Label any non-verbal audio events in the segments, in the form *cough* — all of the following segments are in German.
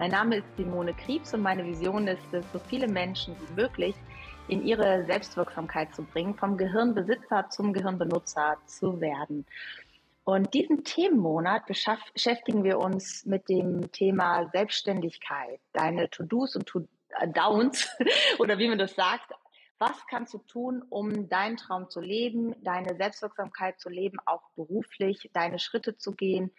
Mein Name ist Simone Kriebs und meine Vision ist es, so viele Menschen wie möglich in ihre Selbstwirksamkeit zu bringen, vom Gehirnbesitzer zum Gehirnbenutzer zu werden. Und diesen Themenmonat beschäftigen wir uns mit dem Thema Selbstständigkeit, deine To-Dos und To-Downs *laughs* oder wie man das sagt. Was kannst du tun, um deinen Traum zu leben, deine Selbstwirksamkeit zu leben, auch beruflich, deine Schritte zu gehen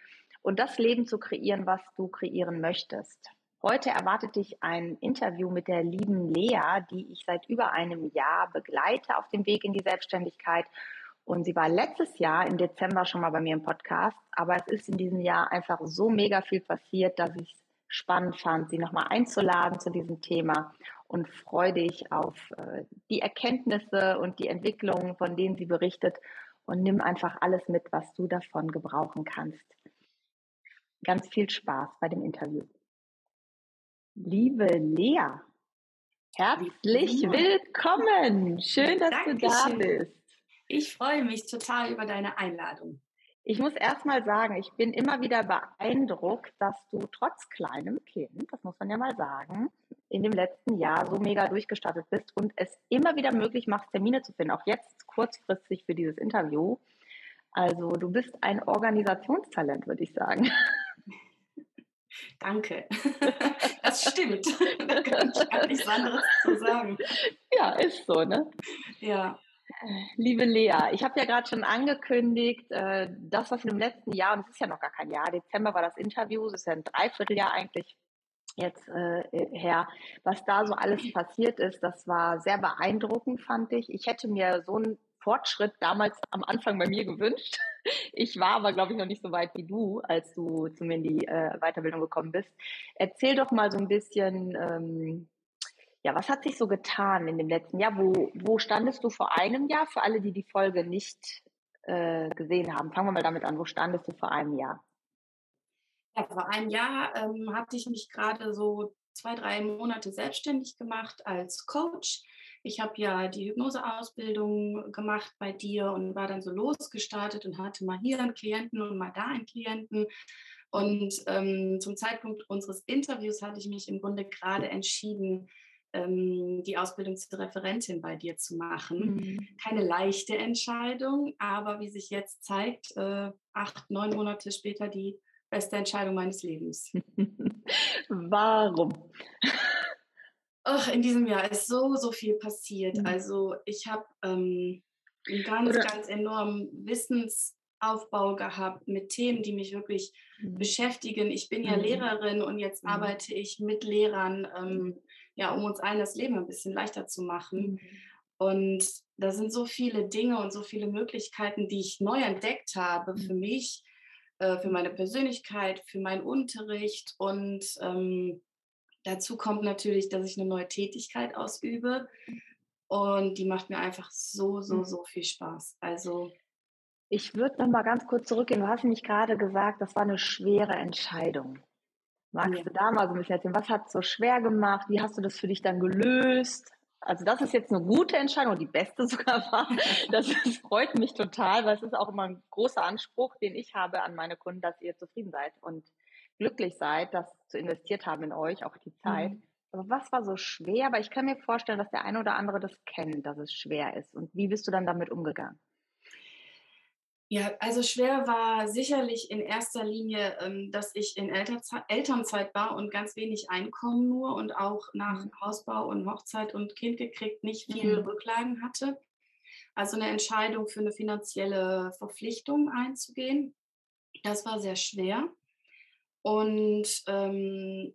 und das Leben zu kreieren, was du kreieren möchtest. Heute erwartet dich ein Interview mit der lieben Lea, die ich seit über einem Jahr begleite auf dem Weg in die Selbstständigkeit. Und sie war letztes Jahr im Dezember schon mal bei mir im Podcast, aber es ist in diesem Jahr einfach so mega viel passiert, dass ich es spannend fand, sie nochmal einzuladen zu diesem Thema und freue dich auf äh, die Erkenntnisse und die Entwicklungen, von denen sie berichtet und nimm einfach alles mit, was du davon gebrauchen kannst ganz viel Spaß bei dem Interview. Liebe Lea, herzlich willkommen. Schön, dass Dankeschön. du da bist. Ich freue mich total über deine Einladung. Ich muss erst mal sagen, ich bin immer wieder beeindruckt, dass du trotz kleinem Kind, das muss man ja mal sagen, in dem letzten Jahr so mega durchgestartet bist und es immer wieder möglich machst, Termine zu finden, auch jetzt kurzfristig für dieses Interview. Also du bist ein Organisationstalent, würde ich sagen. *laughs* Danke. *laughs* Das stimmt. Da kann ich gar nichts anderes zu sagen. Ja, ist so, ne? Ja. Liebe Lea, ich habe ja gerade schon angekündigt, äh, das, was in dem letzten Jahr, und es ist ja noch gar kein Jahr, Dezember war das Interview, es ist ja ein Dreivierteljahr eigentlich jetzt äh, her, was da so alles passiert ist, das war sehr beeindruckend, fand ich. Ich hätte mir so ein Fortschritt damals am Anfang bei mir gewünscht. Ich war aber, glaube ich, noch nicht so weit wie du, als du zu mir in die äh, Weiterbildung gekommen bist. Erzähl doch mal so ein bisschen, ähm, ja, was hat sich so getan in dem letzten Jahr? Wo, wo standest du vor einem Jahr? Für alle, die die Folge nicht äh, gesehen haben, fangen wir mal damit an. Wo standest du vor einem Jahr? Ja, vor einem Jahr ähm, hatte ich mich gerade so zwei, drei Monate selbstständig gemacht als Coach ich habe ja die Hypnoseausbildung gemacht bei dir und war dann so losgestartet und hatte mal hier einen Klienten und mal da einen Klienten. Und ähm, zum Zeitpunkt unseres Interviews hatte ich mich im Grunde gerade entschieden, ähm, die Ausbildung zur Referentin bei dir zu machen. Mhm. Keine leichte Entscheidung, aber wie sich jetzt zeigt, äh, acht, neun Monate später die beste Entscheidung meines Lebens. *laughs* Warum? Ach, in diesem Jahr ist so, so viel passiert. Mhm. Also ich habe ähm, einen ganz, Oder ganz enormen Wissensaufbau gehabt mit Themen, die mich wirklich mhm. beschäftigen. Ich bin ja mhm. Lehrerin und jetzt mhm. arbeite ich mit Lehrern, ähm, ja, um uns allen das Leben ein bisschen leichter zu machen. Mhm. Und da sind so viele Dinge und so viele Möglichkeiten, die ich neu entdeckt habe für mhm. mich, äh, für meine Persönlichkeit, für meinen Unterricht und ähm, Dazu kommt natürlich, dass ich eine neue Tätigkeit ausübe und die macht mir einfach so, so, mhm. so viel Spaß. Also ich würde noch mal ganz kurz zurückgehen. Du hast nämlich gerade gesagt, das war eine schwere Entscheidung. Magst ja. du da mal so ein bisschen erzählen? Was hat es so schwer gemacht? Wie hast du das für dich dann gelöst? Also das ist jetzt eine gute Entscheidung, die beste *laughs* sogar war. Das, das freut mich total, weil es ist auch immer ein großer Anspruch, den ich habe an meine Kunden, dass ihr zufrieden seid und glücklich seid, das zu investiert haben in euch, auch die Zeit. Mhm. Aber was war so schwer? Aber ich kann mir vorstellen, dass der eine oder andere das kennt, dass es schwer ist. Und wie bist du dann damit umgegangen? Ja, also schwer war sicherlich in erster Linie, ähm, dass ich in Elternzeit war und ganz wenig Einkommen nur und auch nach mhm. Hausbau und Hochzeit und Kind gekriegt nicht viel mhm. Rücklagen hatte. Also eine Entscheidung für eine finanzielle Verpflichtung einzugehen. Das war sehr schwer. Und ähm,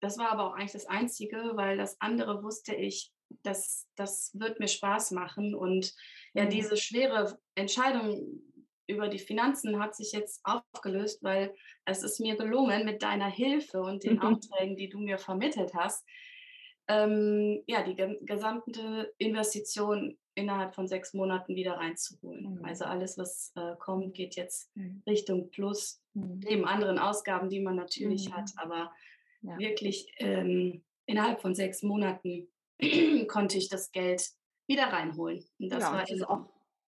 das war aber auch eigentlich das Einzige, weil das andere wusste ich, dass das wird mir Spaß machen. Und ja, mhm. diese schwere Entscheidung über die Finanzen hat sich jetzt aufgelöst, weil es ist mir gelungen, mit deiner Hilfe und den *laughs* Aufträgen, die du mir vermittelt hast, ähm, ja, die gesamte Investition innerhalb von sechs Monaten wieder reinzuholen. Mhm. Also alles, was äh, kommt, geht jetzt mhm. Richtung Plus, mhm. neben anderen Ausgaben, die man natürlich hat, mhm. aber ja. wirklich ähm, innerhalb von sechs Monaten *clears throat* konnte ich das Geld wieder reinholen. Und das ja, war das auch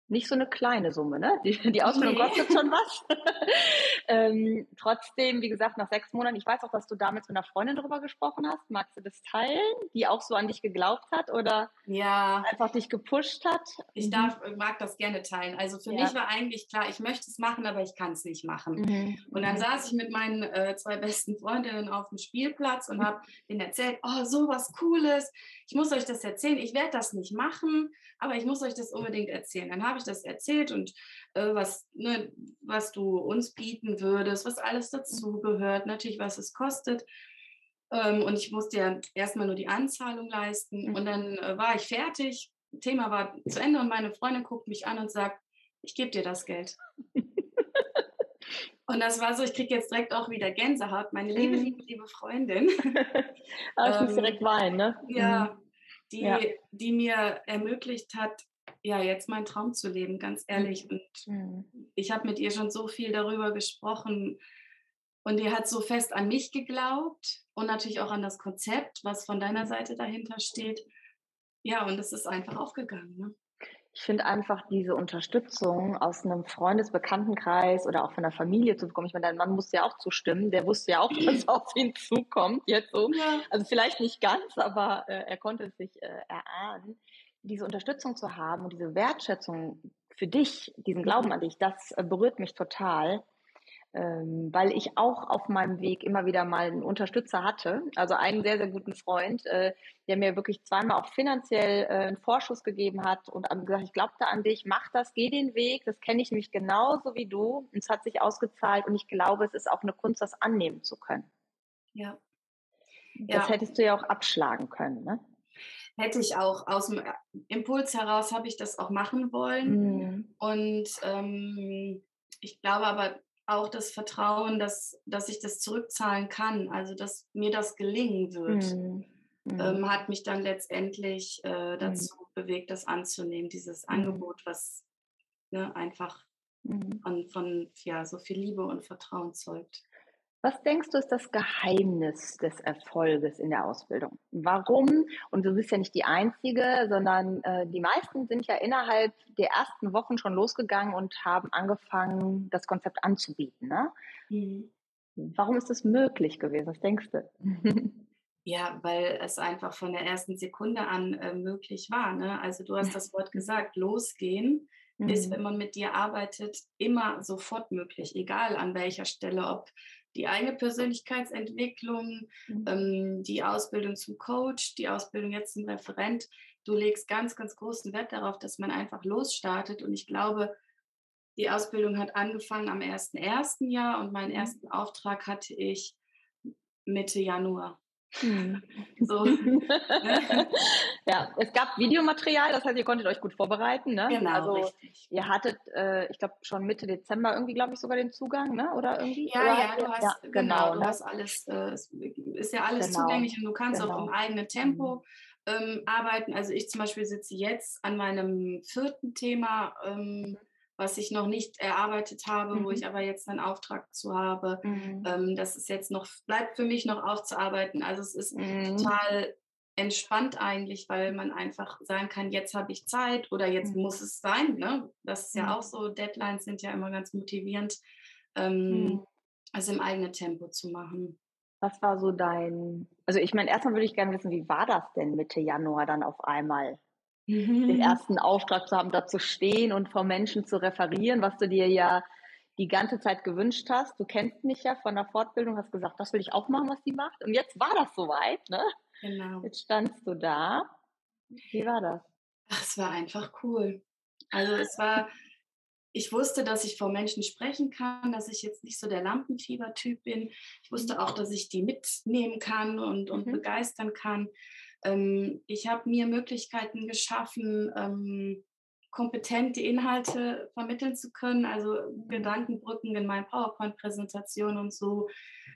nicht so eine kleine Summe, ne? Die, die Ausbildung nee. kostet schon was. *laughs* ähm, trotzdem, wie gesagt, nach sechs Monaten, ich weiß auch, dass du damals mit einer Freundin darüber gesprochen hast. Magst du das teilen, die auch so an dich geglaubt hat oder ja. einfach dich gepusht hat? Ich mhm. darf, mag das gerne teilen. Also für ja. mich war eigentlich klar, ich möchte es machen, aber ich kann es nicht machen. Mhm. Und dann mhm. saß ich mit meinen äh, zwei besten Freundinnen auf dem Spielplatz und habe denen erzählt, oh, so was Cooles. Ich muss euch das erzählen. Ich werde das nicht machen, aber ich muss euch das unbedingt erzählen. Dann habe ich das erzählt und äh, was, ne, was du uns bieten würdest, was alles dazugehört, natürlich, was es kostet. Ähm, und ich musste ja erstmal nur die Anzahlung leisten. Mhm. Und dann äh, war ich fertig, Thema war zu Ende und meine Freundin guckt mich an und sagt, ich gebe dir das Geld. *laughs* Und das war so, ich kriege jetzt direkt auch wieder Gänsehaut, meine liebe, mhm. liebe, liebe Freundin. *laughs* Aber ich muss direkt weinen, ne? Ja, mhm. Die, ja. die mir ermöglicht hat, ja, jetzt meinen Traum zu leben, ganz ehrlich. Mhm. Und mhm. ich habe mit ihr schon so viel darüber gesprochen. Und die hat so fest an mich geglaubt und natürlich auch an das Konzept, was von deiner Seite dahinter steht. Ja, und es ist einfach aufgegangen. Ne? Ich finde einfach diese Unterstützung aus einem Freundesbekanntenkreis oder auch von der Familie zu bekommen. Ich meine, dein Mann musste ja auch zustimmen. Der wusste ja auch, *laughs* dass auf ihn zukommt jetzt so. Ja. Also vielleicht nicht ganz, aber äh, er konnte es sich äh, erahnen diese Unterstützung zu haben und diese Wertschätzung für dich, diesen Glauben an dich, das äh, berührt mich total, ähm, weil ich auch auf meinem Weg immer wieder mal einen Unterstützer hatte, also einen sehr, sehr guten Freund, äh, der mir wirklich zweimal auch finanziell äh, einen Vorschuss gegeben hat und gesagt, ich glaubte an dich, mach das, geh den Weg, das kenne ich nämlich genauso wie du und es hat sich ausgezahlt und ich glaube, es ist auch eine Kunst, das annehmen zu können. Ja. Das ja. hättest du ja auch abschlagen können, ne? hätte ich auch aus dem äh, Impuls heraus habe ich das auch machen wollen. Mhm. Und ähm, ich glaube aber auch das Vertrauen, dass, dass ich das zurückzahlen kann, also dass mir das gelingen wird, mhm. ähm, hat mich dann letztendlich äh, mhm. dazu bewegt, das anzunehmen, dieses mhm. Angebot, was ne, einfach mhm. von, von ja, so viel Liebe und Vertrauen zeugt. Was denkst du, ist das Geheimnis des Erfolges in der Ausbildung? Warum? Und du bist ja nicht die Einzige, sondern äh, die meisten sind ja innerhalb der ersten Wochen schon losgegangen und haben angefangen, das Konzept anzubieten. Ne? Mhm. Warum ist das möglich gewesen? Was denkst du? *laughs* Ja, weil es einfach von der ersten Sekunde an äh, möglich war. Ne? Also du hast das *laughs* Wort gesagt, losgehen mhm. ist, wenn man mit dir arbeitet, immer sofort möglich, egal an welcher Stelle, ob die eigene Persönlichkeitsentwicklung, mhm. ähm, die Ausbildung zum Coach, die Ausbildung jetzt zum Referent. Du legst ganz, ganz großen Wert darauf, dass man einfach losstartet. Und ich glaube, die Ausbildung hat angefangen am 1.1. Jahr und meinen mhm. ersten Auftrag hatte ich Mitte Januar. Hm. *laughs* So. ja, es gab Videomaterial, das heißt, ihr konntet euch gut vorbereiten. Ne? Genau, also, richtig. Ihr hattet, äh, ich glaube, schon Mitte Dezember irgendwie, glaube ich, sogar den Zugang, ne? oder irgendwie? Ja, oder? ja, du hast, ja, genau, genau du ne? hast alles, äh, ist ja alles genau. zugänglich und du kannst genau. auch im eigenen Tempo mhm. ähm, arbeiten. Also ich zum Beispiel sitze jetzt an meinem vierten Thema. Ähm, was ich noch nicht erarbeitet habe, mhm. wo ich aber jetzt einen Auftrag zu habe. Mhm. Ähm, das ist jetzt noch, bleibt für mich noch aufzuarbeiten. Also es ist mhm. total entspannt eigentlich, weil man einfach sagen kann, jetzt habe ich Zeit oder jetzt mhm. muss es sein. Ne? Das ist ja mhm. auch so, Deadlines sind ja immer ganz motivierend, ähm, mhm. also im eigenen Tempo zu machen. Was war so dein, also ich meine, erstmal würde ich gerne wissen, wie war das denn Mitte Januar dann auf einmal? Den ersten Auftrag zu haben, da zu stehen und vor Menschen zu referieren, was du dir ja die ganze Zeit gewünscht hast. Du kennst mich ja von der Fortbildung, hast gesagt, das will ich auch machen, was sie macht. Und jetzt war das soweit, ne? Genau. Jetzt standst du da. Wie war das? Ach, es war einfach cool. Also es war, ich wusste, dass ich vor Menschen sprechen kann, dass ich jetzt nicht so der Lampenfieber-Typ bin. Ich wusste auch, dass ich die mitnehmen kann und, und mhm. begeistern kann. Ähm, ich habe mir Möglichkeiten geschaffen, ähm, kompetent die Inhalte vermitteln zu können, also Gedankenbrücken in meinen PowerPoint-Präsentationen und so,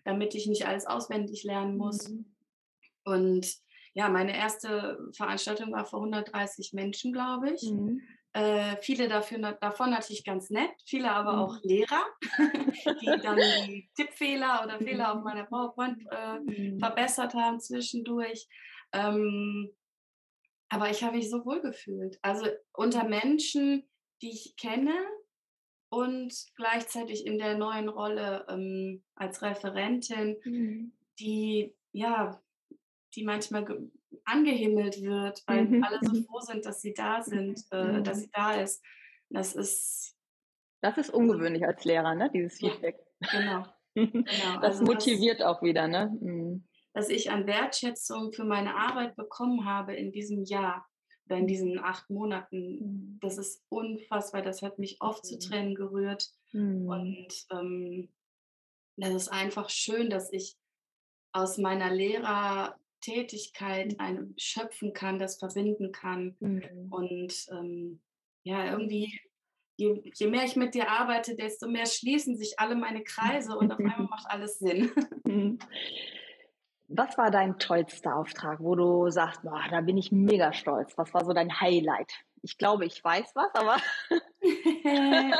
damit ich nicht alles auswendig lernen muss. Mhm. Und ja, meine erste Veranstaltung war vor 130 Menschen, glaube ich. Mhm. Äh, viele dafür, davon natürlich ganz nett, viele aber mhm. auch Lehrer, *laughs* die dann die *laughs* Tippfehler oder Fehler auf mhm. meiner PowerPoint äh, mhm. verbessert haben zwischendurch. Ähm, aber ich habe mich so wohl gefühlt. Also unter Menschen, die ich kenne und gleichzeitig in der neuen Rolle ähm, als Referentin, mhm. die ja, die manchmal angehimmelt wird, weil mhm. alle so mhm. froh sind, dass sie da sind, *laughs* äh, dass mhm. sie da ist. Das ist. Das ist ungewöhnlich als Lehrer, ne? Dieses Feedback. Ja, genau. *laughs* genau. Das also motiviert das, auch wieder, ne? Mhm. Dass ich an Wertschätzung für meine Arbeit bekommen habe in diesem Jahr oder in diesen acht Monaten, das ist unfassbar. Das hat mich oft zu Tränen gerührt. Und ähm, das ist einfach schön, dass ich aus meiner Lehrer Tätigkeit mhm. einem schöpfen kann, das verbinden kann. Mhm. Und ähm, ja, irgendwie, je, je, mehr ich mit dir arbeite, desto mehr schließen sich alle meine Kreise und auf einmal macht alles Sinn. *laughs* Was war dein tollster Auftrag, wo du sagst, boah, da bin ich mega stolz? Was war so dein Highlight? Ich glaube, ich weiß was, aber *laughs*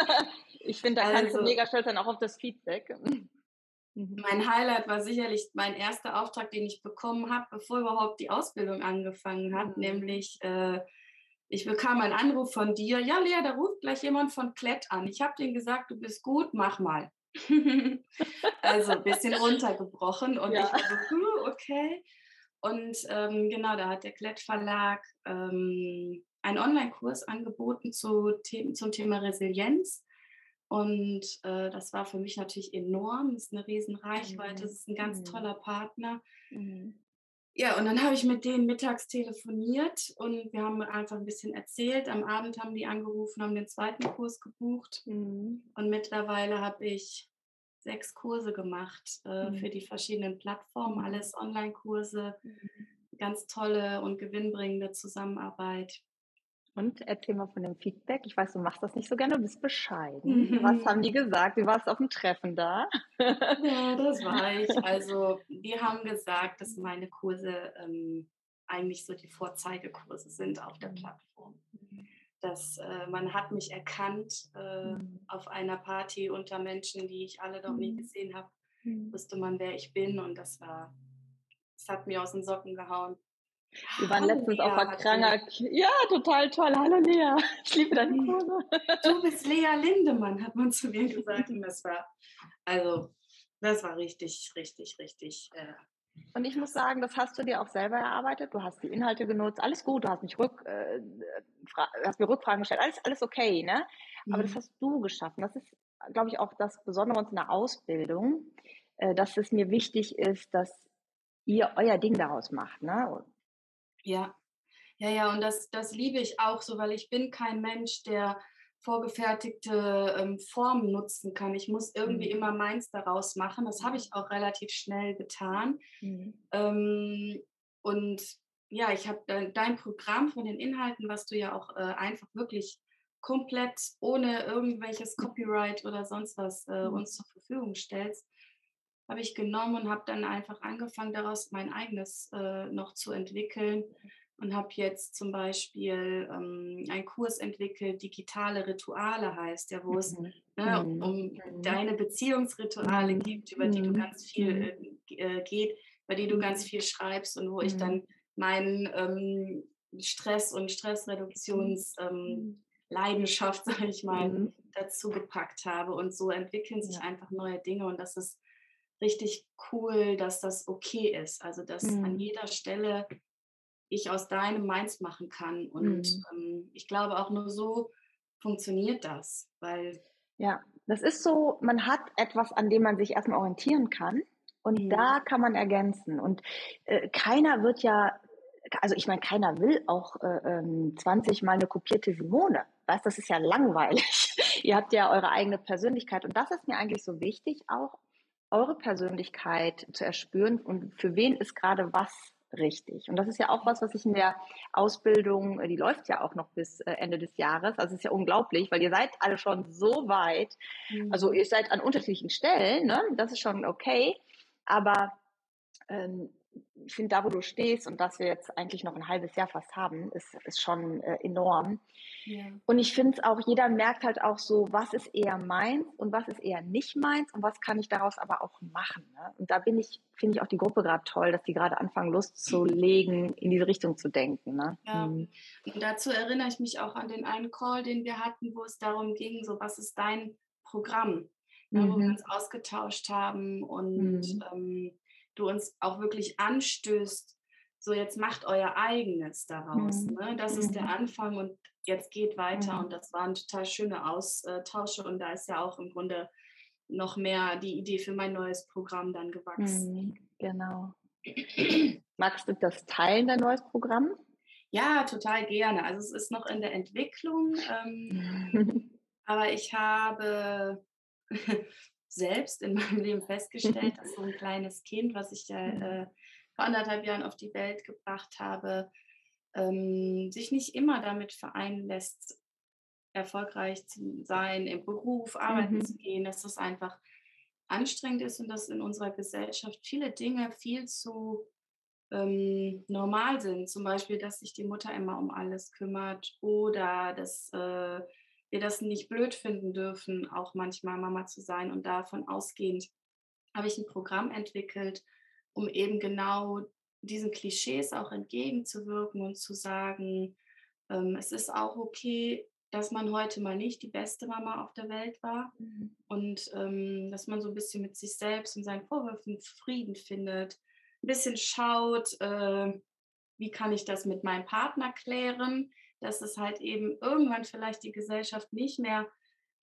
ich finde, da kannst du also mega stolz sein, auch auf das Feedback. Mhm. Mein Highlight war sicherlich mein erster Auftrag, den ich bekommen habe, bevor überhaupt die Ausbildung angefangen hat, mhm. nämlich äh, ich bekam einen Anruf von dir. Ja, Lea, da ruft gleich jemand von Klett an. Ich habe denen gesagt, du bist gut, mach mal. *laughs* also ein bisschen runtergebrochen und ja. ich war so, okay. Und ähm, genau, da hat der Klett Verlag ähm, einen Online-Kurs angeboten zu, zum Thema Resilienz. Und äh, das war für mich natürlich enorm. Das ist eine riesen Reichweite. Das ist ein ganz mhm. toller Partner. Mhm. Ja, und dann habe ich mit denen mittags telefoniert und wir haben einfach ein bisschen erzählt. Am Abend haben die angerufen, haben den zweiten Kurs gebucht. Mhm. Und mittlerweile habe ich sechs Kurse gemacht äh, mhm. für die verschiedenen Plattformen, alles Online-Kurse, mhm. ganz tolle und gewinnbringende Zusammenarbeit. Und erzähl mal von dem Feedback. Ich weiß, du machst das nicht so gerne, du bist bescheiden. Mhm. Was haben die gesagt? Wie warst du auf dem Treffen da? Ja, das *laughs* war ich. Also, die haben gesagt, dass meine Kurse ähm, eigentlich so die Vorzeigekurse sind auf der mhm. Plattform. Dass äh, man hat mich erkannt äh, mhm. auf einer Party unter Menschen, die ich alle noch nie mhm. gesehen habe. Mhm. Wusste man, wer ich bin und das war, das hat mir aus den Socken gehauen. Wir waren Hallo letztens Lea, auf der Kranger. Ja, total toll. Hallo Lea. Ich liebe deine. Kurse. Du bist Lea Lindemann, hat man zu mir gesagt. Und das war, also, das war richtig, richtig, richtig. Äh, und ich muss sagen, das hast du dir auch selber erarbeitet. Du hast die Inhalte genutzt. Alles gut. Du hast mich rück, äh, hast mir Rückfragen gestellt. Alles, alles okay, ne? Aber mhm. das hast du geschaffen. Das ist, glaube ich, auch das Besondere uns in der Ausbildung, äh, dass es mir wichtig ist, dass ihr euer Ding daraus macht, ne? Ja, ja, ja, und das, das liebe ich auch so, weil ich bin kein Mensch, der vorgefertigte ähm, Formen nutzen kann. Ich muss irgendwie mhm. immer meins daraus machen. Das habe ich auch relativ schnell getan. Mhm. Ähm, und ja, ich habe dein, dein, Programm von den Inhalten, was du ja auch äh, einfach wirklich komplett ohne irgendwelches Copyright oder sonst was äh, mhm. uns zur Verfügung stellst, habe ich genommen und habe dann einfach angefangen, daraus mein eigenes äh, noch zu entwickeln und habe jetzt zum Beispiel ähm, einen Kurs entwickelt, digitale Rituale heißt ja, wo es mhm. ne, mhm. um mhm. deine Beziehungsrituale gibt, über die du mhm. ganz viel äh, äh, geht, über die du ganz viel schreibst und wo ich dann meinen ähm, Stress und Stressreduktions ähm, Leidenschaft, *laughs* sage ich mal, mhm. dazu gepackt habe. Und so entwickeln sich ja. einfach neue Dinge und das ist richtig cool, dass das okay ist. Also, dass mhm. an jeder Stelle ich aus deinem meins machen kann. Und mhm. ähm, ich glaube, auch nur so funktioniert das, weil. Ja, das ist so, man hat etwas, an dem man sich erstmal orientieren kann. Und mhm. da kann man ergänzen. Und äh, keiner wird ja, also ich meine, keiner will auch äh, ähm, 20 mal eine kopierte Simone. Weißt, das ist ja langweilig. *laughs* Ihr habt ja eure eigene Persönlichkeit. Und das ist mir eigentlich so wichtig auch, eure Persönlichkeit zu erspüren und für wen ist gerade was richtig. Und das ist ja auch was, was ich in der Ausbildung, äh, die läuft ja auch noch bis äh, Ende des Jahres. Also es ist ja unglaublich, weil ihr seid alle schon so weit. Mhm. Also ihr seid an unterschiedlichen Stellen, ne? das ist schon okay. Aber ähm, ich finde, da, wo du stehst und dass wir jetzt eigentlich noch ein halbes Jahr fast haben, ist, ist schon äh, enorm. Ja. Und ich finde es auch, jeder merkt halt auch so, was ist eher meins und was ist eher nicht meins und was kann ich daraus aber auch machen. Ne? Und da bin ich, finde ich auch die Gruppe gerade toll, dass die gerade anfangen, Lust zu legen, in diese Richtung zu denken. Ne? Ja. Mhm. Und dazu erinnere ich mich auch an den einen Call, den wir hatten, wo es darum ging, so was ist dein Programm, mhm. wo wir mhm. uns ausgetauscht haben und mhm. ähm, du uns auch wirklich anstößt, so jetzt macht euer eigenes daraus. Mhm. Ne? Das ist der mhm. Anfang und jetzt geht weiter. Mhm. Und das waren total schöne Austausche und da ist ja auch im Grunde noch mehr die Idee für mein neues Programm dann gewachsen. Mhm. Genau. Magst du das teilen, dein neues Programm? Ja, total gerne. Also es ist noch in der Entwicklung, ähm, *laughs* aber ich habe selbst in meinem Leben festgestellt, dass so ein *laughs* kleines Kind, was ich ja äh, vor anderthalb Jahren auf die Welt gebracht habe, ähm, sich nicht immer damit vereinen lässt, erfolgreich zu sein, im Beruf arbeiten mhm. zu gehen, dass das einfach anstrengend ist und dass in unserer Gesellschaft viele Dinge viel zu ähm, normal sind. Zum Beispiel, dass sich die Mutter immer um alles kümmert oder dass äh, wir das nicht blöd finden dürfen, auch manchmal Mama zu sein. Und davon ausgehend habe ich ein Programm entwickelt, um eben genau diesen Klischees auch entgegenzuwirken und zu sagen, ähm, es ist auch okay, dass man heute mal nicht die beste Mama auf der Welt war mhm. und ähm, dass man so ein bisschen mit sich selbst und seinen Vorwürfen Frieden findet, ein bisschen schaut, äh, wie kann ich das mit meinem Partner klären, dass es halt eben irgendwann vielleicht die Gesellschaft nicht mehr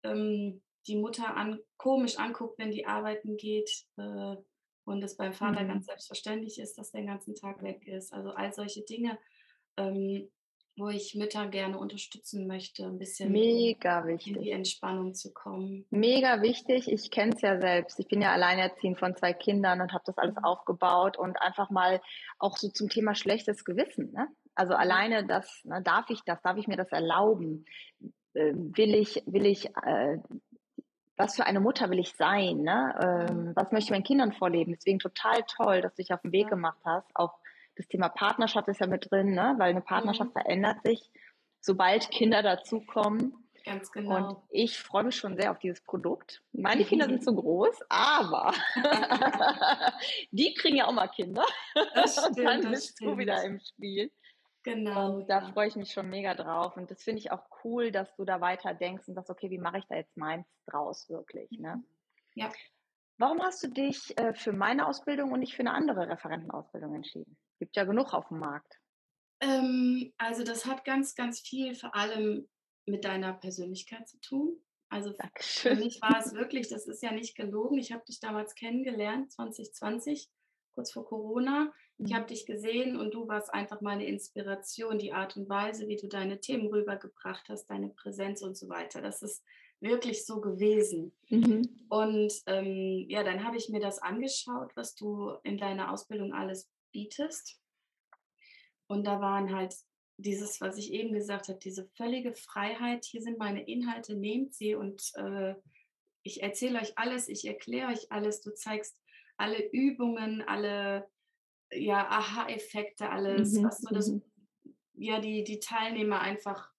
ähm, die Mutter an, komisch anguckt, wenn die arbeiten geht äh, und es beim Vater mhm. ganz selbstverständlich ist, dass der den ganzen Tag weg ist. Also all solche Dinge, ähm, wo ich Mütter gerne unterstützen möchte, ein bisschen Mega wichtig. in die Entspannung zu kommen. Mega wichtig. Ich kenne es ja selbst. Ich bin ja alleinerziehend von zwei Kindern und habe das alles mhm. aufgebaut und einfach mal auch so zum Thema schlechtes Gewissen. Ne? Also alleine das, ne, darf ich das, darf ich mir das erlauben? Äh, will ich, will ich, äh, was für eine Mutter will ich sein? Ne? Ähm, was möchte ich meinen Kindern vorleben? Deswegen total toll, dass du dich auf den Weg gemacht hast. Auch das Thema Partnerschaft ist ja mit drin, ne? weil eine Partnerschaft mhm. verändert sich, sobald Kinder dazukommen. Ganz genau. Und ich freue mich schon sehr auf dieses Produkt. Meine Kinder sind zu groß, aber *laughs* *laughs* die kriegen ja auch mal Kinder. Das *laughs* stimmt, und dann bist du wieder im Spiel. Genau. Und da freue ich mich schon mega drauf. Und das finde ich auch cool, dass du da weiter denkst und sagst, okay, wie mache ich da jetzt meins draus wirklich? Ne? Ja. Warum hast du dich äh, für meine Ausbildung und nicht für eine andere Referentenausbildung entschieden? Gibt ja genug auf dem Markt. Ähm, also das hat ganz, ganz viel vor allem mit deiner Persönlichkeit zu tun. Also Dankeschön. für mich war es wirklich, das ist ja nicht gelogen. Ich habe dich damals kennengelernt, 2020, kurz vor Corona. Ich habe mhm. dich gesehen und du warst einfach meine Inspiration, die Art und Weise, wie du deine Themen rübergebracht hast, deine Präsenz und so weiter. Das ist wirklich so gewesen. Mhm. Und ähm, ja, dann habe ich mir das angeschaut, was du in deiner Ausbildung alles bietest. Und da waren halt dieses, was ich eben gesagt habe, diese völlige Freiheit. Hier sind meine Inhalte, nehmt sie und äh, ich erzähle euch alles, ich erkläre euch alles. Du zeigst alle Übungen, alle ja, Aha-Effekte, alles, mhm. was so das, mhm. ja, die, die Teilnehmer einfach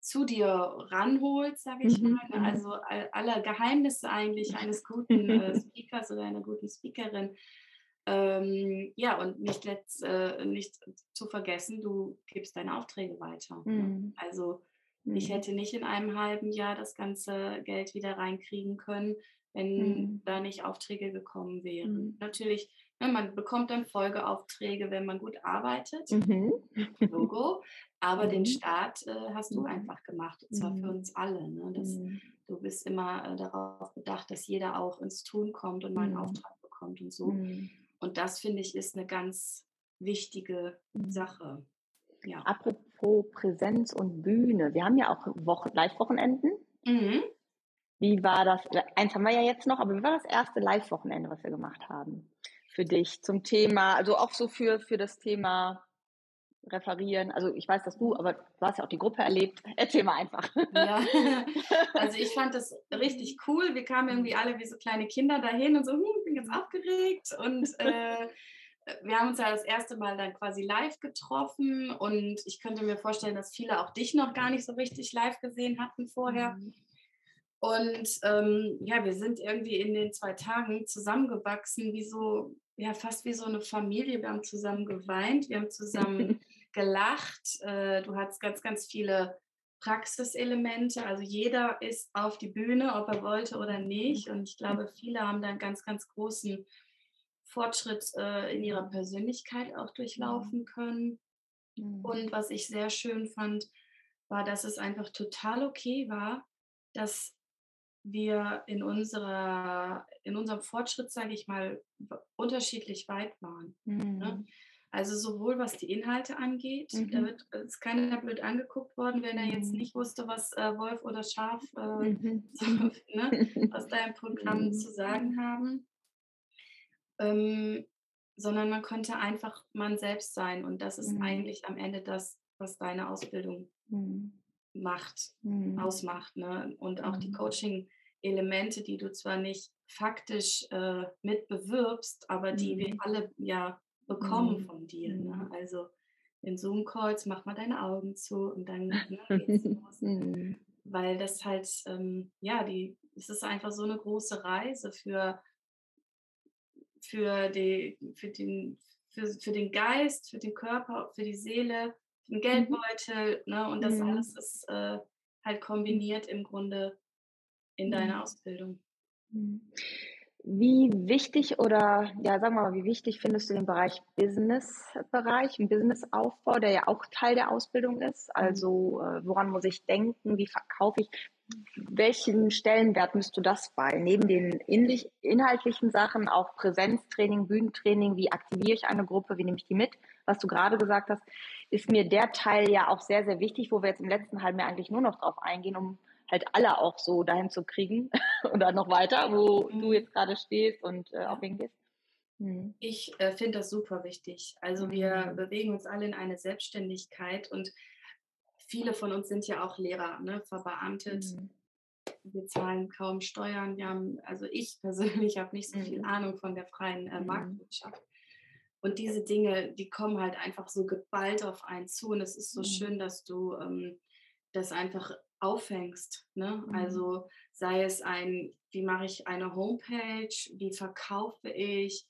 zu dir ranholt, sage ich mhm. mal. Ne? Mhm. Also all, alle Geheimnisse eigentlich *laughs* eines guten äh, Speakers oder einer guten Speakerin. Ähm, ja, und nicht, letzt, äh, nicht zu vergessen, du gibst deine Aufträge weiter. Ne? Mhm. Also ich hätte nicht in einem halben Jahr das ganze Geld wieder reinkriegen können, wenn mhm. da nicht Aufträge gekommen wären. Mhm. Natürlich Ne, man bekommt dann Folgeaufträge, wenn man gut arbeitet. Mhm. Logo. Aber mhm. den Start äh, hast du mhm. einfach gemacht. Und zwar für mhm. uns alle. Ne? Das, mhm. Du bist immer äh, darauf bedacht, dass jeder auch ins Tun kommt und mal einen Auftrag bekommt und so. Und das finde ich ist eine ganz wichtige Sache. Ja. Apropos Präsenz und Bühne. Wir haben ja auch Wochen, Live-Wochenenden. Mhm. Wie war das? Eins haben wir ja jetzt noch, aber wie war das erste Live-Wochenende, was wir gemacht haben? für dich zum Thema, also auch so für, für das Thema referieren? Also ich weiß, dass du, aber du hast ja auch die Gruppe erlebt. *laughs* Erzähl mal einfach. Ja, *laughs* also ich fand das richtig cool. Wir kamen irgendwie alle wie so kleine Kinder dahin und so, hm, bin ganz aufgeregt und äh, wir haben uns ja das erste Mal dann quasi live getroffen und ich könnte mir vorstellen, dass viele auch dich noch gar nicht so richtig live gesehen hatten vorher. Mhm. Und ähm, ja, wir sind irgendwie in den zwei Tagen zusammengewachsen, wie so, ja, fast wie so eine Familie. Wir haben zusammen geweint, wir haben zusammen *laughs* gelacht. Äh, du hattest ganz, ganz viele Praxiselemente. Also jeder ist auf die Bühne, ob er wollte oder nicht. Und ich glaube, viele haben da einen ganz, ganz großen Fortschritt äh, in ihrer Persönlichkeit auch durchlaufen können. Mhm. Und was ich sehr schön fand, war, dass es einfach total okay war, dass wir in, unserer, in unserem Fortschritt, sage ich mal, unterschiedlich weit waren. Ne? Mhm. Ne? Also sowohl was die Inhalte angeht, mhm. da wird, ist keiner blöd angeguckt worden, wenn er jetzt mhm. nicht wusste, was äh, Wolf oder Schaf äh, mhm. *laughs* so, ne, aus deinem Programm *laughs* zu sagen haben. Ähm, sondern man konnte einfach man selbst sein. Und das ist mhm. eigentlich am Ende das, was deine Ausbildung mhm macht, mhm. ausmacht. Ne? Und auch mhm. die Coaching-Elemente, die du zwar nicht faktisch äh, mit bewirbst, aber die mhm. wir alle ja bekommen mhm. von dir. Ne? Mhm. Also in Zoom-Calls mach mal deine Augen zu und dann ne, geht's *laughs* los. Mhm. Weil das halt, ähm, ja, die, es ist einfach so eine große Reise für, für, die, für, den, für, für den Geist, für den Körper, für die Seele einen mhm. Geldbeutel, ne? Und das mhm. alles ist äh, halt kombiniert im Grunde in deiner mhm. Ausbildung. Mhm. Wie wichtig oder ja, sagen wir mal, wie wichtig findest du den Bereich Business-Bereich, einen Businessaufbau, der ja auch Teil der Ausbildung ist? Also äh, woran muss ich denken? Wie verkaufe ich? Welchen Stellenwert misst du das bei? Neben den inhaltlichen Sachen auch Präsenztraining, Bühnentraining, wie aktiviere ich eine Gruppe, wie nehme ich die mit? Was du gerade gesagt hast, ist mir der Teil ja auch sehr, sehr wichtig, wo wir jetzt im letzten halben Jahr eigentlich nur noch drauf eingehen, um halt alle auch so dahin zu kriegen *laughs* oder noch weiter, wo mhm. du jetzt gerade stehst und äh, auch hingehst. Mhm. Ich äh, finde das super wichtig. Also wir mhm. bewegen uns alle in eine Selbstständigkeit und viele von uns sind ja auch Lehrer, ne, verbeamtet. Mhm. Wir zahlen kaum Steuern. Wir haben, also ich *laughs* persönlich habe nicht so viel mhm. Ahnung von der freien äh, mhm. Marktwirtschaft. Und diese Dinge, die kommen halt einfach so geballt auf einen zu. Und es ist so mhm. schön, dass du ähm, das einfach auffängst. Ne? Mhm. Also sei es ein, wie mache ich eine Homepage, wie verkaufe ich,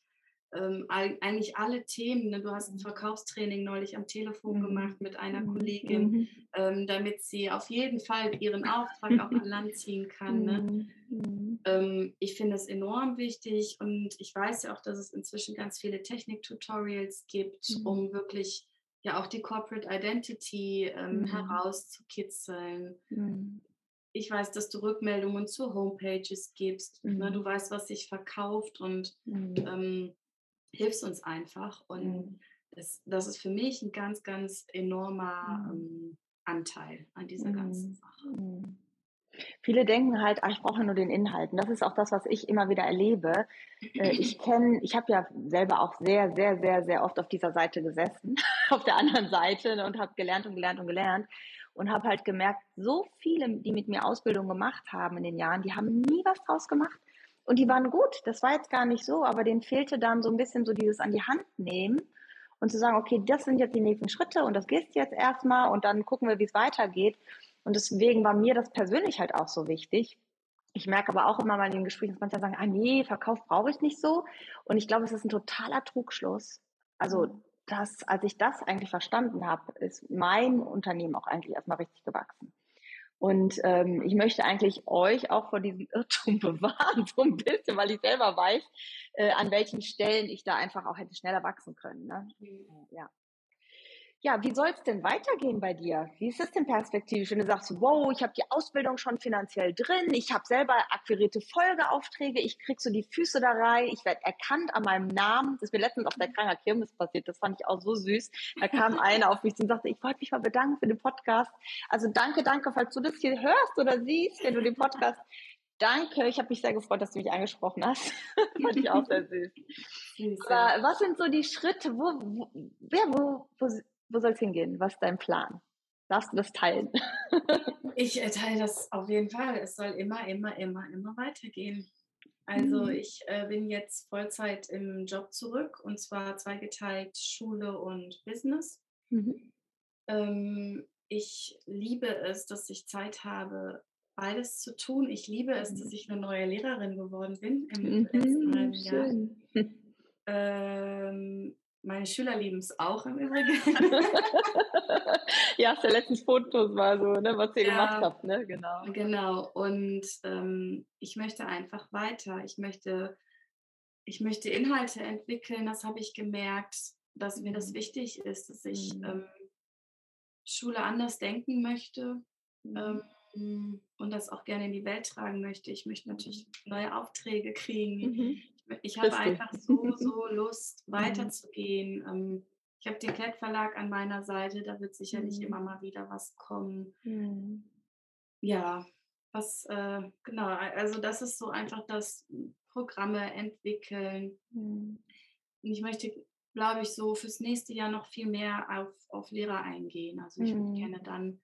ähm, eigentlich alle Themen. Ne? Du hast ein. Verkaufstraining neulich am Telefon mhm. gemacht mit einer mhm. Kollegin, mhm. ähm, damit sie auf jeden Fall ihren Auftrag auch an Land ziehen *laughs* kann. Ne? Mhm. Ähm, ich finde es enorm wichtig und ich weiß ja auch, dass es inzwischen ganz viele Technik-Tutorials gibt, mhm. um wirklich ja auch die Corporate Identity ähm, herauszukitzeln ich weiß, dass du Rückmeldungen zu Homepages gibst. Ne? Mhm. Ne? Du weißt, was sich verkauft und mhm. ähm, hilfst uns einfach. Und mhm. das, das ist für mich ein ganz, ganz enormer mhm. ähm, Anteil an dieser ganzen mhm. Sache. Mhm. Viele denken halt, ach, ich brauche nur den Inhalt. Und das ist auch das, was ich immer wieder erlebe. Äh, ich *laughs* kenne, ich habe ja selber auch sehr, sehr, sehr, sehr oft auf dieser Seite gesessen, *laughs* auf der anderen Seite ne, und habe gelernt und gelernt und gelernt und habe halt gemerkt, so viele, die mit mir Ausbildung gemacht haben in den Jahren, die haben nie was draus gemacht. Und die waren gut, das war jetzt gar nicht so, aber denen fehlte dann so ein bisschen so dieses an die Hand nehmen und zu sagen, okay, das sind jetzt die nächsten Schritte und das gehst jetzt erstmal und dann gucken wir, wie es weitergeht. Und deswegen war mir das persönlich halt auch so wichtig. Ich merke aber auch immer mal in den Gesprächen, dass manche sagen, ah nee, Verkauf brauche ich nicht so. Und ich glaube, es ist ein totaler Trugschluss. Also das, als ich das eigentlich verstanden habe, ist mein Unternehmen auch eigentlich erstmal richtig gewachsen. Und ähm, ich möchte eigentlich euch auch vor diesem Irrtum *laughs* bewahren, so ein bisschen, weil ich selber weiß, äh, an welchen Stellen ich da einfach auch hätte schneller wachsen können. Ne? Mhm. Ja. Ja, wie soll es denn weitergehen bei dir? Wie ist es denn perspektivisch, wenn du sagst, wow, ich habe die Ausbildung schon finanziell drin, ich habe selber akquirierte Folgeaufträge, ich krieg so die Füße da rein, ich werde erkannt an meinem Namen. Das ist mir letztens auf der Kranker Kirmes passiert, das fand ich auch so süß. Da kam *laughs* einer auf mich und sagte, ich wollte mich mal bedanken für den Podcast. Also danke, danke, falls du das hier hörst oder siehst, wenn du den Podcast *laughs* Danke, ich habe mich sehr gefreut, dass du mich angesprochen hast. *laughs* Fand ich auch sehr süß. süß Aber was sind so die Schritte? Wo, wo, ja, wo, wo, wo soll es hingehen? Was ist dein Plan? Darfst du das teilen? *laughs* ich äh, teile das auf jeden Fall. Es soll immer, immer, immer, immer weitergehen. Also mhm. ich äh, bin jetzt Vollzeit im Job zurück und zwar zweigeteilt Schule und Business. Mhm. Ähm, ich liebe es, dass ich Zeit habe, beides zu tun. Ich liebe es, dass ich eine neue Lehrerin geworden bin im mhm, letzten halben Jahr. *laughs* Ähm, meine Schüler lieben es auch im Übrigen. *laughs* ja, hast ja letztens Fotos mal so, ne, was ihr ja, gemacht habt, ne? Genau. Genau. Und ähm, ich möchte einfach weiter. Ich möchte, ich möchte Inhalte entwickeln. Das habe ich gemerkt, dass mir das mhm. wichtig ist, dass ich mhm. ähm, Schule anders denken möchte. Mhm. Ähm, und das auch gerne in die Welt tragen möchte. Ich möchte natürlich neue Aufträge kriegen. Mhm. Ich habe einfach so, so Lust, *laughs* mhm. weiterzugehen. Ähm, ich habe den Klettverlag an meiner Seite, da wird sicherlich mhm. immer mal wieder was kommen. Mhm. Ja, was, äh, genau, also das ist so einfach das Programme entwickeln. Und ich möchte, glaube ich, so fürs nächste Jahr noch viel mehr auf, auf Lehrer eingehen. Also ich würde gerne dann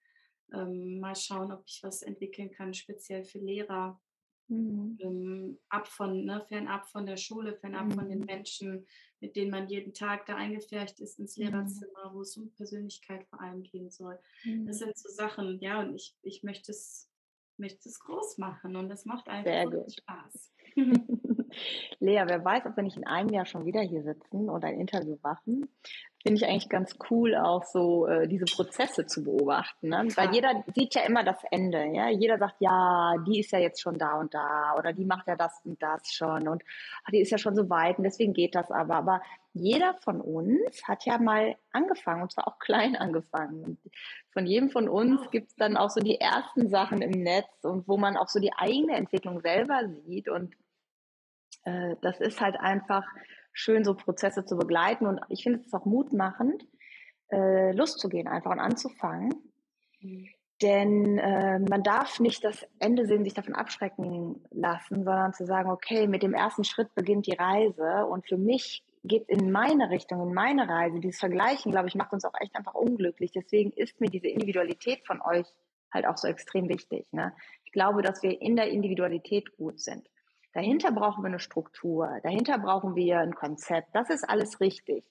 ähm, mal schauen, ob ich was entwickeln kann, speziell für Lehrer. Mhm. Ähm, ab von, ne, fernab von der Schule, fernab mhm. von den mhm. Menschen, mit denen man jeden Tag da eingefärcht ist ins mhm. Lehrerzimmer, wo es um Persönlichkeit vor allem gehen soll. Mhm. Das sind so Sachen, ja, und ich, ich möchte es möchte es groß machen und das macht einfach Spaß. *laughs* Lea, wer weiß, ob wir nicht in einem Jahr schon wieder hier sitzen und ein Interview machen finde ich eigentlich ganz cool, auch so äh, diese Prozesse zu beobachten. Ne? Weil jeder sieht ja immer das Ende. Ja? Jeder sagt, ja, die ist ja jetzt schon da und da oder die macht ja das und das schon und ach, die ist ja schon so weit und deswegen geht das aber. Aber jeder von uns hat ja mal angefangen und zwar auch klein angefangen. Und von jedem von uns oh. gibt es dann auch so die ersten Sachen im Netz und wo man auch so die eigene Entwicklung selber sieht und äh, das ist halt einfach schön, so Prozesse zu begleiten. Und ich finde es auch mutmachend, äh, loszugehen einfach und anzufangen. Mhm. Denn äh, man darf nicht das Ende sehen, sich davon abschrecken lassen, sondern zu sagen, okay, mit dem ersten Schritt beginnt die Reise. Und für mich geht in meine Richtung, in meine Reise. Dieses Vergleichen, glaube ich, macht uns auch echt einfach unglücklich. Deswegen ist mir diese Individualität von euch halt auch so extrem wichtig. Ne? Ich glaube, dass wir in der Individualität gut sind. Dahinter brauchen wir eine Struktur, dahinter brauchen wir ein Konzept. Das ist alles richtig.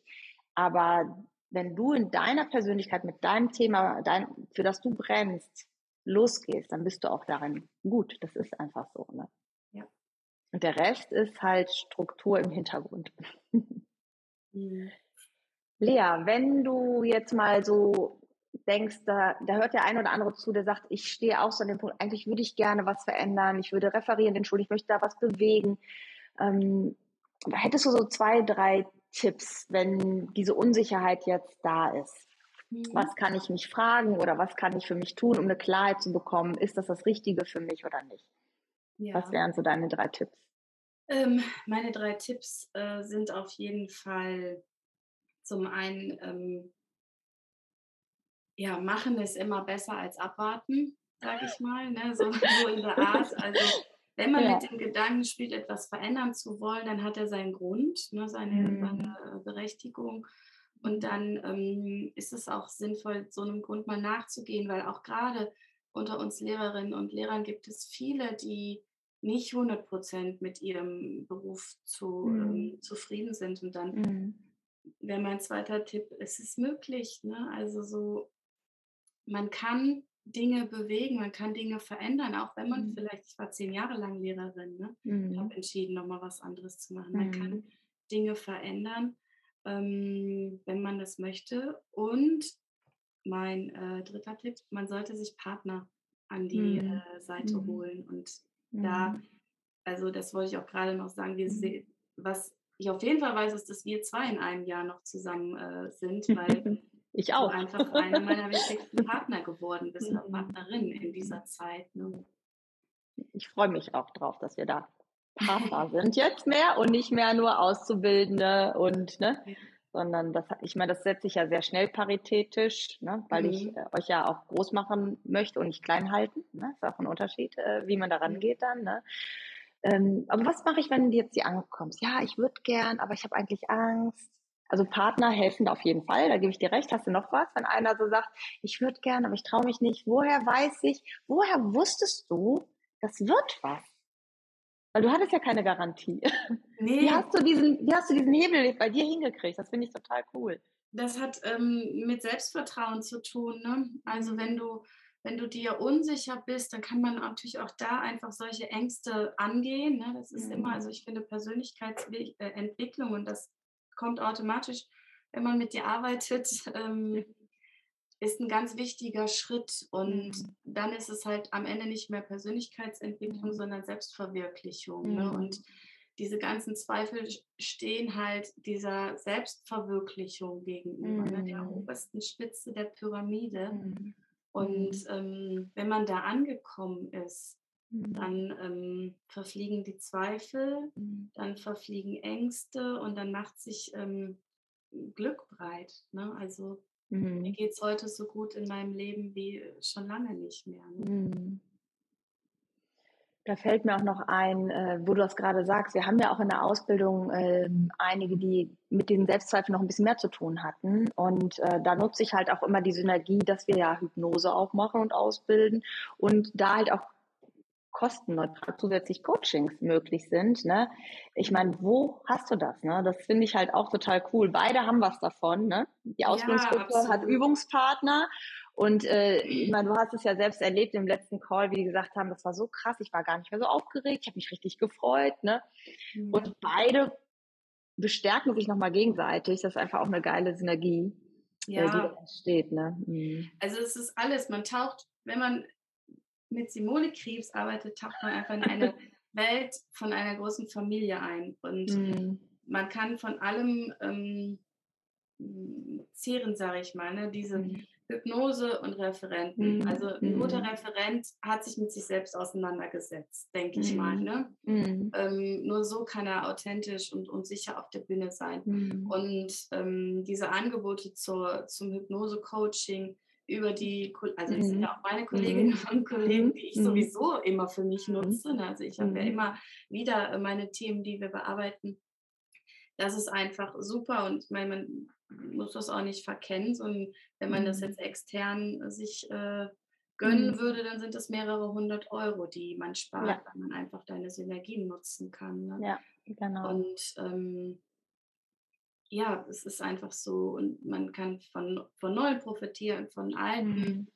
Aber wenn du in deiner Persönlichkeit mit deinem Thema, dein, für das du brennst, losgehst, dann bist du auch darin gut. Das ist einfach so. Ne? Ja. Und der Rest ist halt Struktur im Hintergrund. *laughs* mhm. Lea, wenn du jetzt mal so denkst, da, da hört der ein oder andere zu, der sagt, ich stehe auch so an dem Punkt, eigentlich würde ich gerne was verändern, ich würde referieren in Schule, ich möchte da was bewegen. Ähm, hättest du so zwei, drei Tipps, wenn diese Unsicherheit jetzt da ist? Mhm. Was kann ich mich fragen oder was kann ich für mich tun, um eine Klarheit zu bekommen? Ist das das Richtige für mich oder nicht? Ja. Was wären so deine drei Tipps? Ähm, meine drei Tipps äh, sind auf jeden Fall zum einen ähm, ja, machen ist immer besser als abwarten, sage ich mal, ne? so, *laughs* so, in der Art. Also wenn man ja. mit dem Gedanken spielt, etwas verändern zu wollen, dann hat er seinen Grund, ne? seine, mhm. seine Berechtigung. Und dann ähm, ist es auch sinnvoll, so einem Grund mal nachzugehen, weil auch gerade unter uns Lehrerinnen und Lehrern gibt es viele, die nicht 100 Prozent mit ihrem Beruf zu, mhm. ähm, zufrieden sind. Und dann mhm. wäre mein zweiter Tipp, es ist möglich. Ne? Also so man kann Dinge bewegen, man kann Dinge verändern, auch wenn man mhm. vielleicht, ich war zehn Jahre lang Lehrerin, ne? Mhm. habe entschieden, nochmal was anderes zu machen. Man mhm. kann Dinge verändern, ähm, wenn man das möchte. Und mein äh, dritter Tipp, man sollte sich Partner an die mhm. äh, Seite mhm. holen. Und da, mhm. also das wollte ich auch gerade noch sagen, wir, was ich auf jeden Fall weiß, ist, dass wir zwei in einem Jahr noch zusammen äh, sind, *laughs* weil Ich auch. Du einfach einer meiner wichtigsten *laughs* Partner geworden bist oder mhm. Partnerin in dieser Zeit. Ne? Ich freue mich auch drauf, dass wir da Partner *laughs* sind jetzt mehr und nicht mehr nur Auszubildende und ne, sondern das ich meine, das setze ich ja sehr schnell paritätisch, ne, weil mhm. ich äh, euch ja auch groß machen möchte und nicht klein halten. Ne? Ist auch ein Unterschied, äh, wie man da rangeht dann. Ne? Ähm, aber was mache ich, wenn du jetzt hier ankommst? Ja, ich würde gern, aber ich habe eigentlich Angst. Also Partner helfen da auf jeden Fall, da gebe ich dir recht. Hast du noch was, wenn einer so sagt, ich würde gerne, aber ich traue mich nicht. Woher weiß ich, woher wusstest du, das wird was? Weil du hattest ja keine Garantie. *laughs* Nee. Wie hast du diesen, wie hast du diesen Hebel bei dir hingekriegt? Das finde ich total cool. Das hat ähm, mit Selbstvertrauen zu tun. Ne? Also wenn du, wenn du dir unsicher bist, dann kann man natürlich auch da einfach solche Ängste angehen. Ne? Das ist mhm. immer, also ich finde Persönlichkeitsentwicklung und das kommt automatisch, wenn man mit dir arbeitet, ähm, ist ein ganz wichtiger Schritt. Und mhm. dann ist es halt am Ende nicht mehr Persönlichkeitsentwicklung, mhm. sondern Selbstverwirklichung. Ne? Mhm. Und diese ganzen Zweifel stehen halt dieser Selbstverwirklichung gegenüber, mhm. ne? der mhm. obersten Spitze der Pyramide. Mhm. Und ähm, wenn man da angekommen ist, dann ähm, verfliegen die Zweifel, dann verfliegen Ängste und dann macht sich ähm, Glück breit. Ne? Also Mhm. Mir geht es heute so gut in meinem Leben wie schon lange nicht mehr. Ne? Mhm. Da fällt mir auch noch ein, äh, wo du das gerade sagst, wir haben ja auch in der Ausbildung äh, einige, die mit diesen Selbstzweifeln noch ein bisschen mehr zu tun hatten. Und äh, da nutze ich halt auch immer die Synergie, dass wir ja Hypnose auch machen und ausbilden und da halt auch kostenneutral zusätzlich Coachings möglich sind. Ne? Ich meine, wo hast du das? Ne? Das finde ich halt auch total cool. Beide haben was davon. Ne? Die Ausbildungsgruppe ja, hat Übungspartner. Und äh, ich meine, du hast es ja selbst erlebt im letzten Call, wie die gesagt haben, das war so krass, ich war gar nicht mehr so aufgeregt, ich habe mich richtig gefreut. Ne? Mhm. Und beide bestärken sich nochmal gegenseitig. Das ist einfach auch eine geile Synergie, äh, ja. die da entsteht. Ne? Mhm. Also es ist alles, man taucht, wenn man mit Simone Krebs arbeitet, taucht man einfach in eine *laughs* Welt von einer großen Familie ein. Und mhm. man kann von allem ähm, zehren, sage ich mal. Ne? Diese mhm. Hypnose und Referenten. Mhm. Also ein guter mhm. Referent hat sich mit sich selbst auseinandergesetzt, denke ich mal. Mhm. Ne? Mhm. Ähm, nur so kann er authentisch und, und sicher auf der Bühne sein. Und ähm, diese Angebote zur, zum Hypnose-Coaching, über die, also das sind mhm. ja auch meine Kolleginnen mhm. und Kollegen, die ich mhm. sowieso immer für mich nutze. Ne? Also ich habe ja immer wieder meine Themen, die wir bearbeiten. Das ist einfach super und ich meine, man muss das auch nicht verkennen, sondern wenn man das jetzt extern sich äh, gönnen würde, dann sind das mehrere hundert Euro, die man spart, ja. weil man einfach deine Synergien nutzen kann. Ne? Ja, genau. Und ähm, ja, es ist einfach so und man kann von, von Neuen profitieren, von alten, mhm.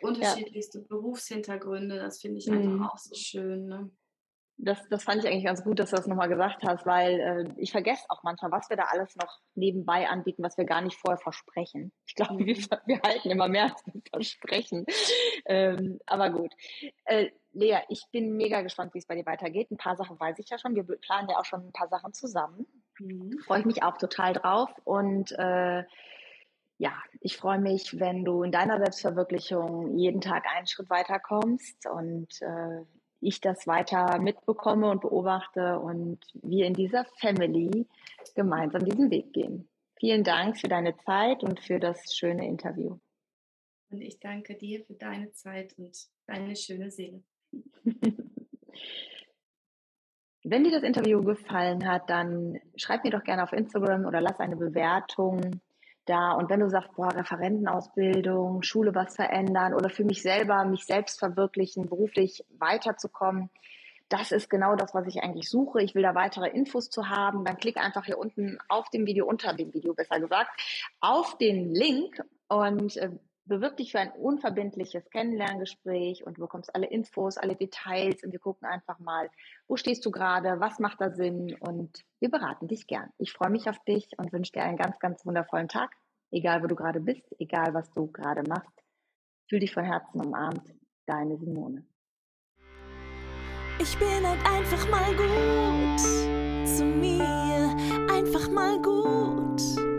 unterschiedlichste ja. Berufshintergründe, das finde ich mhm. einfach auch so schön. Ne? Das, das fand ich eigentlich ganz gut, dass du das nochmal gesagt hast, weil äh, ich vergesse auch manchmal, was wir da alles noch nebenbei anbieten, was wir gar nicht vorher versprechen. Ich glaube, mhm. wir, wir, halten immer mehr als wir versprechen. Ähm, aber gut. Äh, Lea, ich bin mega gespannt, wie es bei dir weitergeht. Ein paar Sachen weiß ich ja schon. Wir planen ja auch schon ein paar Sachen zusammen. Mhm. Freue ich mich auch total drauf. Und äh, ja, ich freue mich, wenn du in deiner Selbstverwirklichung jeden Tag einen Schritt weiter kommst und äh, ich das weiter mitbekomme und beobachte und wir in dieser Family gemeinsam diesen Weg gehen. Vielen Dank für deine Zeit und für das schöne Interview. Und ich danke dir für deine Zeit und deine schöne Seele. *laughs* Wenn dir das Interview gefallen hat, dann schreib mir doch gerne auf Instagram oder lass eine Bewertung da. Und wenn du sagst, boah, Referentenausbildung, Schule was verändern oder für mich selber, mich selbst verwirklichen, beruflich weiterzukommen, das ist genau das, was ich eigentlich suche. Ich will da weitere Infos zu haben. Dann klick einfach hier unten auf dem Video, unter dem Video besser gesagt, auf den Link und äh, bewirb dich für ein unverbindliches Kennenlerngespräch und du bekommst alle Infos, alle Details und wir gucken einfach mal, wo stehst du gerade, was macht da Sinn und wir beraten dich gern. Ich freue mich auf dich und wünsche dir einen ganz, ganz wundervollen Tag, egal wo du gerade bist, egal was du gerade machst. Fühl dich von Herzen umarmt, deine Simone. Ich bin halt einfach mal gut zu mir, einfach mal gut